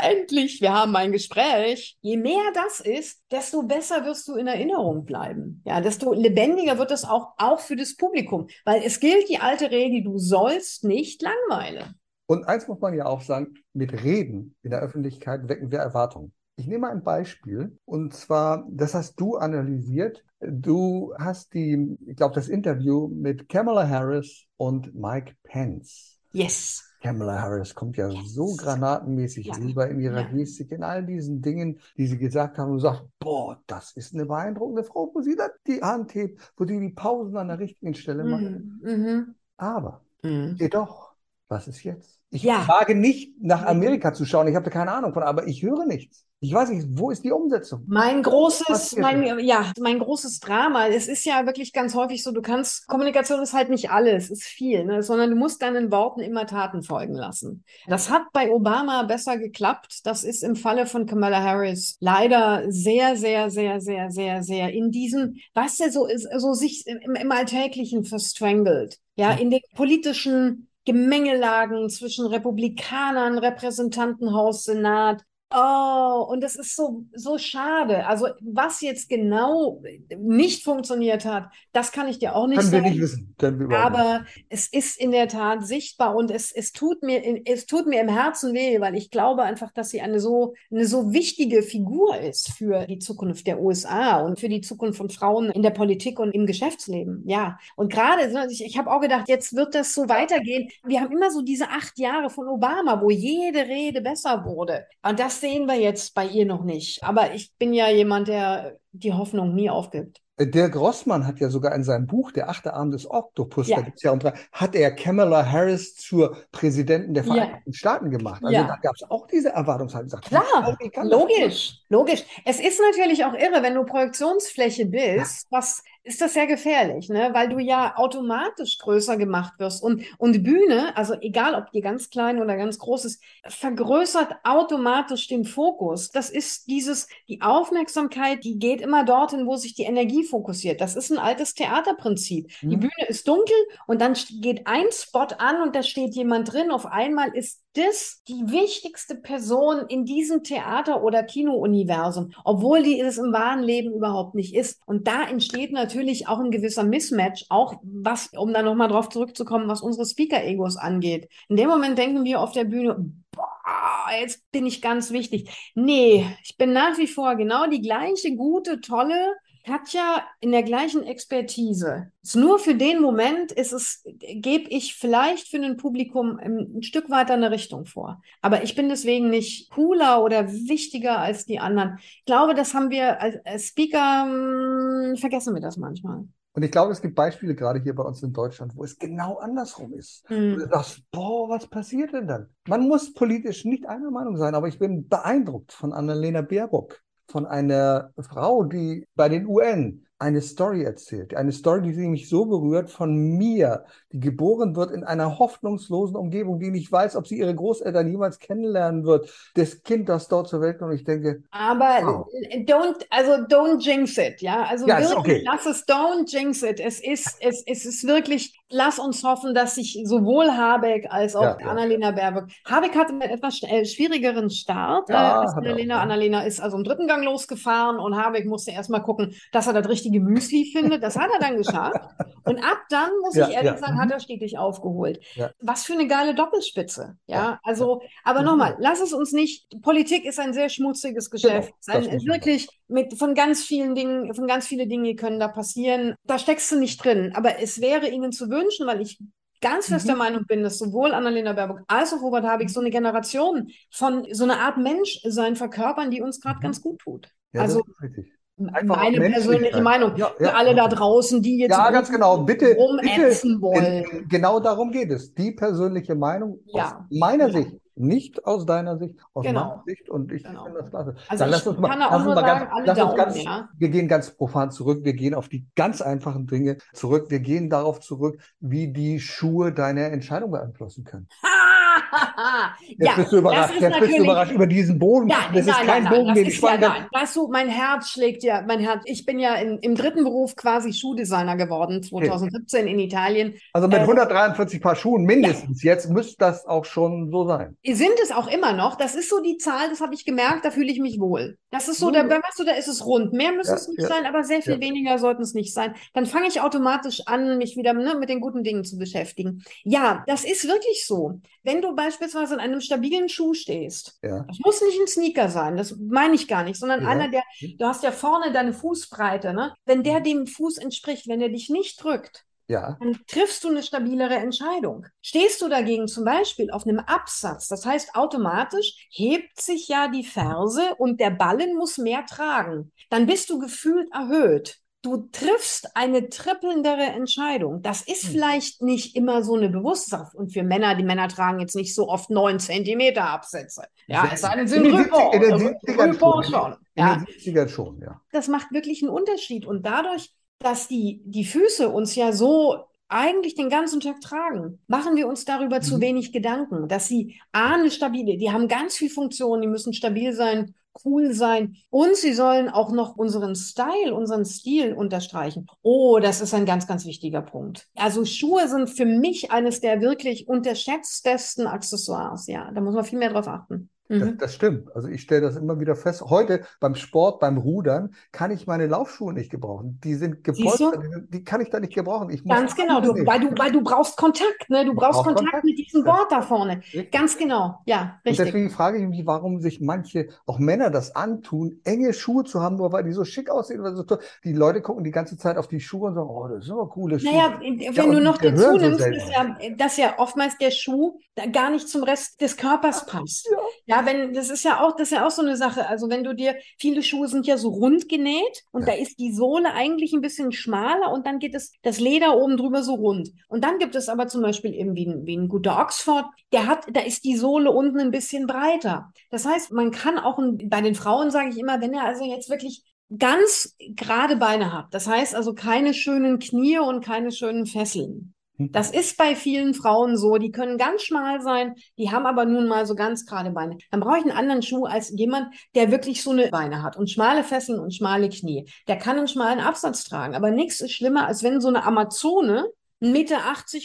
endlich, wir haben ein Gespräch. Je mehr das ist, desto besser wirst du in Erinnerung bleiben. Ja, desto lebendiger wird es auch, auch für das Publikum, weil es gilt die alte Regel, du sollst nicht langweilen. Und eins muss man ja auch sagen, mit Reden in der Öffentlichkeit wecken wir Erwartungen. Ich nehme ein Beispiel und zwar, das hast du analysiert. Du hast die, ich glaube, das Interview mit Kamala Harris und Mike Pence. Yes. Kamala Harris kommt ja yes. so granatenmäßig ja. rüber in ihrer ja. Gestik, in all diesen Dingen, die sie gesagt haben und sagt, boah, das ist eine beeindruckende Frau, wo sie da die Hand hebt, wo sie die Pausen an der richtigen Stelle macht. Mhm. mhm. Aber mhm. jedoch, was ist jetzt? Ich ja. wage nicht nach Amerika zu schauen, ich habe da keine Ahnung von, aber ich höre nichts. Ich weiß nicht, wo ist die Umsetzung? Mein großes, mein, ja, mein großes Drama. Es ist ja wirklich ganz häufig so, du kannst, Kommunikation ist halt nicht alles, ist viel, ne? sondern du musst deinen Worten immer Taten folgen lassen. Das hat bei Obama besser geklappt. Das ist im Falle von Kamala Harris leider sehr, sehr, sehr, sehr, sehr, sehr in diesem, was der so ist, so sich im, im Alltäglichen verstrangelt. Ja, in den politischen Gemengelagen zwischen Republikanern, Repräsentantenhaus, Senat, Oh, und das ist so, so schade. Also, was jetzt genau nicht funktioniert hat, das kann ich dir auch nicht Können sagen. wir nicht wissen. Können wir Aber nicht. es ist in der Tat sichtbar und es, es tut mir, es tut mir im Herzen weh, weil ich glaube einfach, dass sie eine so, eine so wichtige Figur ist für die Zukunft der USA und für die Zukunft von Frauen in der Politik und im Geschäftsleben. Ja. Und gerade, ich, ich habe auch gedacht, jetzt wird das so weitergehen. Wir haben immer so diese acht Jahre von Obama, wo jede Rede besser wurde. Und das sehen wir jetzt bei ihr noch nicht. Aber ich bin ja jemand, der die Hoffnung nie aufgibt. Der Grossmann hat ja sogar in seinem Buch Der achte Arm des Oktopus, ja. da gibt's ja unter, hat er Kamala Harris zur Präsidentin der Vereinigten ja. Staaten gemacht. Also ja. da gab es auch diese Erwartungshaltung. Klar, logisch, logisch. Es ist natürlich auch irre, wenn du Projektionsfläche bist, was ist das sehr gefährlich, ne? weil du ja automatisch größer gemacht wirst. Und, und Bühne, also egal ob die ganz klein oder ganz groß ist, vergrößert automatisch den Fokus. Das ist dieses, die Aufmerksamkeit, die geht immer dorthin, wo sich die Energie fokussiert. Das ist ein altes Theaterprinzip. Mhm. Die Bühne ist dunkel und dann geht ein Spot an und da steht jemand drin. Auf einmal ist das die wichtigste Person in diesem Theater- oder Kino-Universum, obwohl die es im wahren Leben überhaupt nicht ist. Und da entsteht natürlich auch ein gewisser Mismatch, auch was, um da nochmal drauf zurückzukommen, was unsere Speaker-Egos angeht. In dem Moment denken wir auf der Bühne, boah, jetzt bin ich ganz wichtig. Nee, ich bin nach wie vor genau die gleiche gute, tolle, Katja in der gleichen Expertise. Nur für den Moment ist es, gebe ich vielleicht für ein Publikum ein Stück weiter eine Richtung vor. Aber ich bin deswegen nicht cooler oder wichtiger als die anderen. Ich glaube, das haben wir als, als Speaker, mh, hm, vergessen wir das manchmal. Und ich glaube, es gibt Beispiele gerade hier bei uns in Deutschland, wo es genau andersrum ist. Mhm. du sagst, boah, was passiert denn dann? Man muss politisch nicht einer Meinung sein, aber ich bin beeindruckt von Annalena Baerbock, von einer Frau, die bei den UN eine Story erzählt. Eine Story, die mich so berührt von mir, die geboren wird in einer hoffnungslosen Umgebung, die nicht weiß, ob sie ihre Großeltern jemals kennenlernen wird. Das Kind, das dort zur Welt kommt. Und ich denke. Aber wow. don't, also don't jinx it, ja. Also ja, wirklich, okay. lass es, don't jinx it. Es ist, es, es ist wirklich, lass uns hoffen, dass sich sowohl Habeck als auch ja, Annalena Baerbock. Habeck hatte einen etwas schwierigeren Start ja, äh, als Annalena. Annalena ist also im dritten Gang losgefahren und Habeck musste erstmal gucken, dass er das richtige Müsli findet. Das hat er dann geschafft. Und ab dann, muss ja, ich ehrlich ja. sagen, hat er stetig aufgeholt. Ja. Was für eine geile Doppelspitze. Ja, also, aber mhm. nochmal, lass es uns nicht, Politik ist ein sehr schmutziges Geschäft. Genau, ein, wirklich mit, von ganz vielen Dingen, von ganz vielen Dingen können da passieren. Da steckst du nicht drin. Aber es wäre ihnen zu wünschen, weil ich ganz fest mhm. der Meinung bin, dass sowohl Annalena Baerbock als auch Robert Habeck so eine Generation von so einer Art Mensch sein verkörpern, die uns gerade mhm. ganz gut tut. Ja, also, Einfach meine persönliche Meinung. Ja, ja, Für alle da draußen, die jetzt ja, ganz genau. bitte, bitte wollen. Genau darum geht es. Die persönliche Meinung ja. aus meiner. Sicht, nicht aus deiner Sicht, aus genau. meiner Sicht. Und ich genau. finde das klasse. Also Dann lass uns mal, lass uns mal sagen, ganz, lass uns ganz ja. wir gehen ganz profan zurück. Wir gehen auf die ganz einfachen Dinge zurück. Wir gehen darauf zurück, wie die Schuhe deine Entscheidung beeinflussen können. Jetzt [laughs] [laughs] ja, bist du überrascht. Jetzt bist du überrascht über diesen Boden. Ja, das nein, ist kein nein, Bogen, nein, den ich ja, nein. Weißt du, mein Herz schlägt ja, mein Herz. Ich bin ja in, im dritten Beruf quasi Schuhdesigner geworden, 2017 okay. in Italien. Also mit äh, 143 Paar Schuhen mindestens. Ja. Jetzt müsste das auch schon so sein. Sind es auch immer noch. Das ist so die Zahl, das habe ich gemerkt, da fühle ich mich wohl. Das ist so, da, weißt du, da ist es rund. Mehr müsste es nicht sein, aber sehr viel weniger sollten es nicht sein. Dann fange ich automatisch an, mich wieder ne, mit den guten Dingen zu beschäftigen. Ja, das ist wirklich so. Wenn du beispielsweise in einem stabilen Schuh stehst, ja. das muss nicht ein Sneaker sein, das meine ich gar nicht, sondern ja. einer, der, du hast ja vorne deine Fußbreite, ne? Wenn der dem Fuß entspricht, wenn er dich nicht drückt, ja. dann triffst du eine stabilere Entscheidung. Stehst du dagegen zum Beispiel auf einem Absatz, das heißt automatisch hebt sich ja die Ferse und der Ballen muss mehr tragen, dann bist du gefühlt erhöht. Du triffst eine trippelndere Entscheidung. Das ist hm. vielleicht nicht immer so eine Bewusstsein. Und für Männer, die Männer tragen jetzt nicht so oft neun Zentimeter Absätze. Ja, es sei denn, sind. In den 70ern schon. schon. Ja. In den 70ern schon, ja. Das macht wirklich einen Unterschied. Und dadurch, dass die, die Füße uns ja so eigentlich den ganzen Tag tragen, machen wir uns darüber mhm. zu wenig Gedanken, dass sie A, eine stabile, die haben ganz viel Funktionen, die müssen stabil sein, cool sein und sie sollen auch noch unseren Style, unseren Stil unterstreichen. Oh, das ist ein ganz, ganz wichtiger Punkt. Also Schuhe sind für mich eines der wirklich unterschätztesten Accessoires. Ja, da muss man viel mehr drauf achten. Das, mhm. das, stimmt. Also ich stelle das immer wieder fest. Heute beim Sport, beim Rudern, kann ich meine Laufschuhe nicht gebrauchen. Die sind gepolstert, die, kann ich da nicht gebrauchen. Ich Ganz genau, du, weil, du, weil du brauchst Kontakt, ne? Du brauchst Kontakt, Kontakt, mit diesem Board da vorne. Richtig. Ganz genau, ja, richtig. Und deswegen frage ich mich, warum sich manche, auch Männer, das antun, enge Schuhe zu haben, nur weil die so schick aussehen oder so. Die Leute gucken die ganze Zeit auf die Schuhe und sagen, oh, das ist aber coole Schuhe. Naja, wenn ja, du noch dazu nimmst, so dass, ja, dass ja oftmals der Schuh gar nicht zum Rest des Körpers passt. Ja. ja, wenn, das ist ja auch, das ist ja auch so eine Sache. Also wenn du dir, viele Schuhe sind ja so rund genäht und ja. da ist die Sohle eigentlich ein bisschen schmaler und dann geht es, das Leder oben drüber so rund. Und dann gibt es aber zum Beispiel eben wie ein, wie ein guter Oxford, der hat, da ist die Sohle unten ein bisschen breiter. Das heißt, man kann auch, bei den Frauen sage ich immer, wenn er also jetzt wirklich ganz gerade Beine hat, das heißt also keine schönen Knie und keine schönen Fesseln, das ist bei vielen Frauen so. Die können ganz schmal sein, die haben aber nun mal so ganz gerade Beine. Dann brauche ich einen anderen Schuh als jemand, der wirklich so eine Beine hat und schmale Fesseln und schmale Knie. Der kann einen schmalen Absatz tragen. Aber nichts ist schlimmer, als wenn so eine Amazone, 1,80 Meter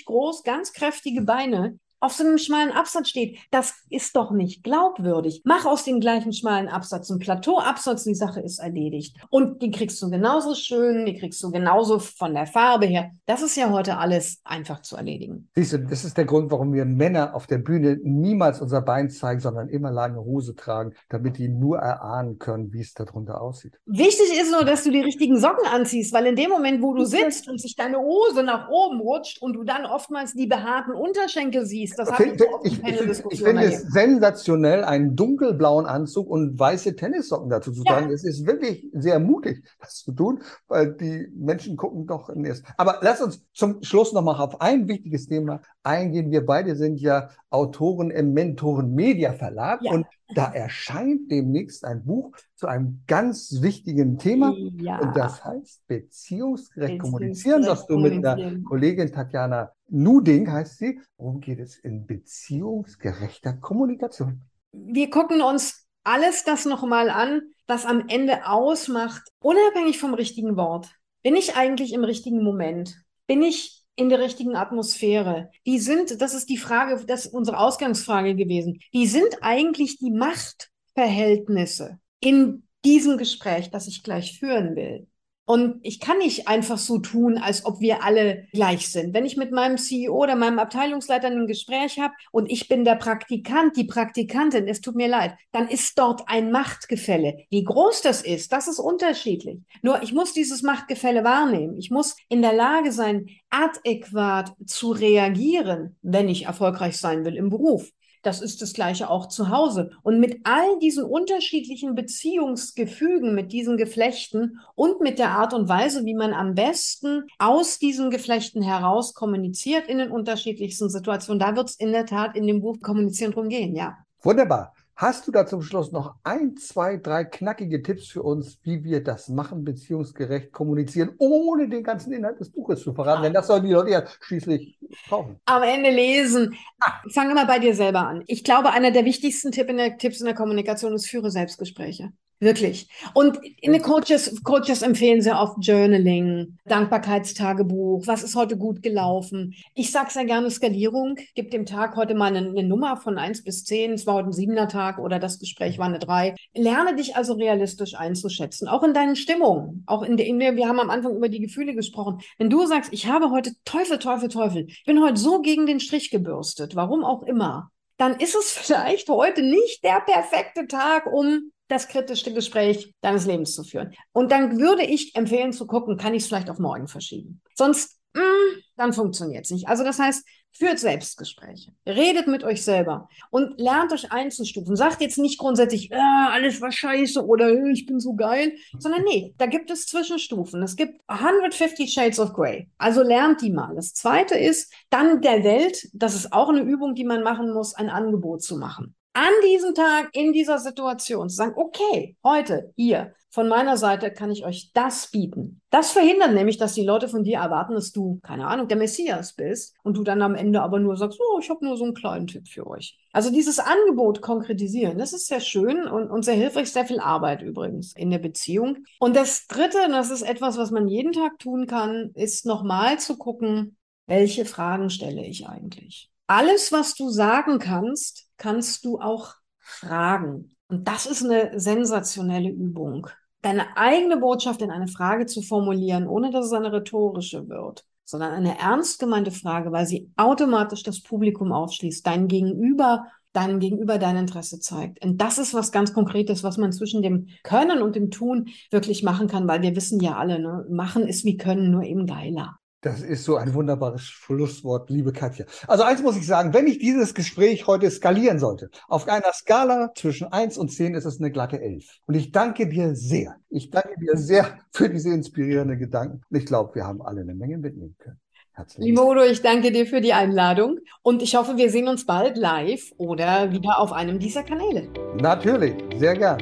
groß, ganz kräftige Beine, auf so einem schmalen Absatz steht, das ist doch nicht glaubwürdig. Mach aus dem gleichen schmalen Absatz einen Plateauabsatz, die Sache ist erledigt. Und die kriegst du genauso schön, die kriegst du genauso von der Farbe her. Das ist ja heute alles einfach zu erledigen. Siehst du, das ist der Grund, warum wir Männer auf der Bühne niemals unser Bein zeigen, sondern immer lange Hose tragen, damit die nur erahnen können, wie es darunter aussieht. Wichtig ist nur, dass du die richtigen Socken anziehst, weil in dem Moment, wo du sitzt und sich deine Hose nach oben rutscht und du dann oftmals die behaarten Unterschenkel siehst, Kies. Das ich, ich, ich, ich finde es sensationell, einen dunkelblauen Anzug und weiße Tennissocken dazu zu tragen. Ja. Es ist wirklich sehr mutig, [laughs] das zu tun, weil die Menschen gucken doch in erst. Aber lass uns zum Schluss nochmal auf ein wichtiges Thema eingehen. Wir beide sind ja Autoren im Mentoren Media Verlag ja. und da erscheint demnächst ein Buch zu einem ganz wichtigen Thema. Ja. Und das heißt beziehungsgerecht kommunizieren, das du mit der Kollegin Tatjana Nuding heißt sie. Worum geht es in beziehungsgerechter Kommunikation? Wir gucken uns alles das nochmal an, was am Ende ausmacht, unabhängig vom richtigen Wort. Bin ich eigentlich im richtigen Moment? Bin ich in der richtigen Atmosphäre? Wie sind, das ist die Frage, das ist unsere Ausgangsfrage gewesen. Wie sind eigentlich die Machtverhältnisse in diesem Gespräch, das ich gleich führen will? Und ich kann nicht einfach so tun, als ob wir alle gleich sind. Wenn ich mit meinem CEO oder meinem Abteilungsleiter ein Gespräch habe und ich bin der Praktikant, die Praktikantin, es tut mir leid, dann ist dort ein Machtgefälle. Wie groß das ist, das ist unterschiedlich. Nur ich muss dieses Machtgefälle wahrnehmen. Ich muss in der Lage sein, adäquat zu reagieren, wenn ich erfolgreich sein will im Beruf. Das ist das Gleiche auch zu Hause. Und mit all diesen unterschiedlichen Beziehungsgefügen, mit diesen Geflechten und mit der Art und Weise, wie man am besten aus diesen Geflechten heraus kommuniziert in den unterschiedlichsten Situationen, da wird es in der Tat in dem Buch Kommunizieren drum gehen, ja. Wunderbar. Hast du da zum Schluss noch ein, zwei, drei knackige Tipps für uns, wie wir das machen, beziehungsgerecht kommunizieren, ohne den ganzen Inhalt des Buches zu verraten? Denn das sollen die Leute ja schließlich kaufen. Am Ende lesen. Ah. Fang immer bei dir selber an. Ich glaube, einer der wichtigsten Tipp in der, Tipps in der Kommunikation ist, führe Selbstgespräche. Wirklich. Und in den Coaches, Coaches empfehlen sehr oft Journaling, Dankbarkeitstagebuch, was ist heute gut gelaufen. Ich sage sehr gerne Skalierung, gib dem Tag heute mal eine, eine, Nummer von eins bis zehn. es war heute ein siebener Tag oder das Gespräch war eine drei. Lerne dich also realistisch einzuschätzen, auch in deinen Stimmungen, auch in der, in der, wir haben am Anfang über die Gefühle gesprochen. Wenn du sagst, ich habe heute Teufel, Teufel, Teufel, ich bin heute so gegen den Strich gebürstet, warum auch immer, dann ist es [laughs] vielleicht heute nicht der perfekte Tag, um das kritischste Gespräch deines Lebens zu führen. Und dann würde ich empfehlen zu gucken, kann ich es vielleicht auf morgen verschieben. Sonst mm, dann funktioniert es nicht. Also das heißt, führt Selbstgespräche, redet mit euch selber und lernt euch einzustufen. Sagt jetzt nicht grundsätzlich, äh, alles war scheiße oder äh, ich bin so geil, sondern nee, da gibt es Zwischenstufen. Es gibt 150 Shades of Grey. Also lernt die mal. Das zweite ist, dann der Welt, das ist auch eine Übung, die man machen muss, ein Angebot zu machen an diesem Tag in dieser Situation zu sagen, okay, heute, hier, von meiner Seite kann ich euch das bieten. Das verhindert nämlich, dass die Leute von dir erwarten, dass du, keine Ahnung, der Messias bist und du dann am Ende aber nur sagst, oh, ich habe nur so einen kleinen Tipp für euch. Also dieses Angebot konkretisieren, das ist sehr schön und, und sehr hilfreich, sehr viel Arbeit übrigens in der Beziehung. Und das Dritte, und das ist etwas, was man jeden Tag tun kann, ist nochmal zu gucken, welche Fragen stelle ich eigentlich? Alles, was du sagen kannst, kannst du auch fragen. Und das ist eine sensationelle Übung. Deine eigene Botschaft in eine Frage zu formulieren, ohne dass es eine rhetorische wird, sondern eine ernst gemeinte Frage, weil sie automatisch das Publikum aufschließt, dein Gegenüber, deinem Gegenüber dein Interesse zeigt. Und das ist was ganz Konkretes, was man zwischen dem Können und dem Tun wirklich machen kann, weil wir wissen ja alle, ne? machen ist wie Können, nur eben geiler. Das ist so ein wunderbares Schlusswort, liebe Katja. Also eins muss ich sagen, wenn ich dieses Gespräch heute skalieren sollte, auf einer Skala zwischen eins und zehn ist es eine glatte elf. Und ich danke dir sehr. Ich danke dir sehr für diese inspirierenden Gedanken. Und ich glaube, wir haben alle eine Menge mitnehmen können. Herzlichen Limodo, ich danke dir für die Einladung und ich hoffe, wir sehen uns bald live oder wieder auf einem dieser Kanäle. Natürlich, sehr gern.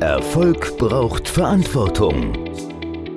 Erfolg braucht Verantwortung.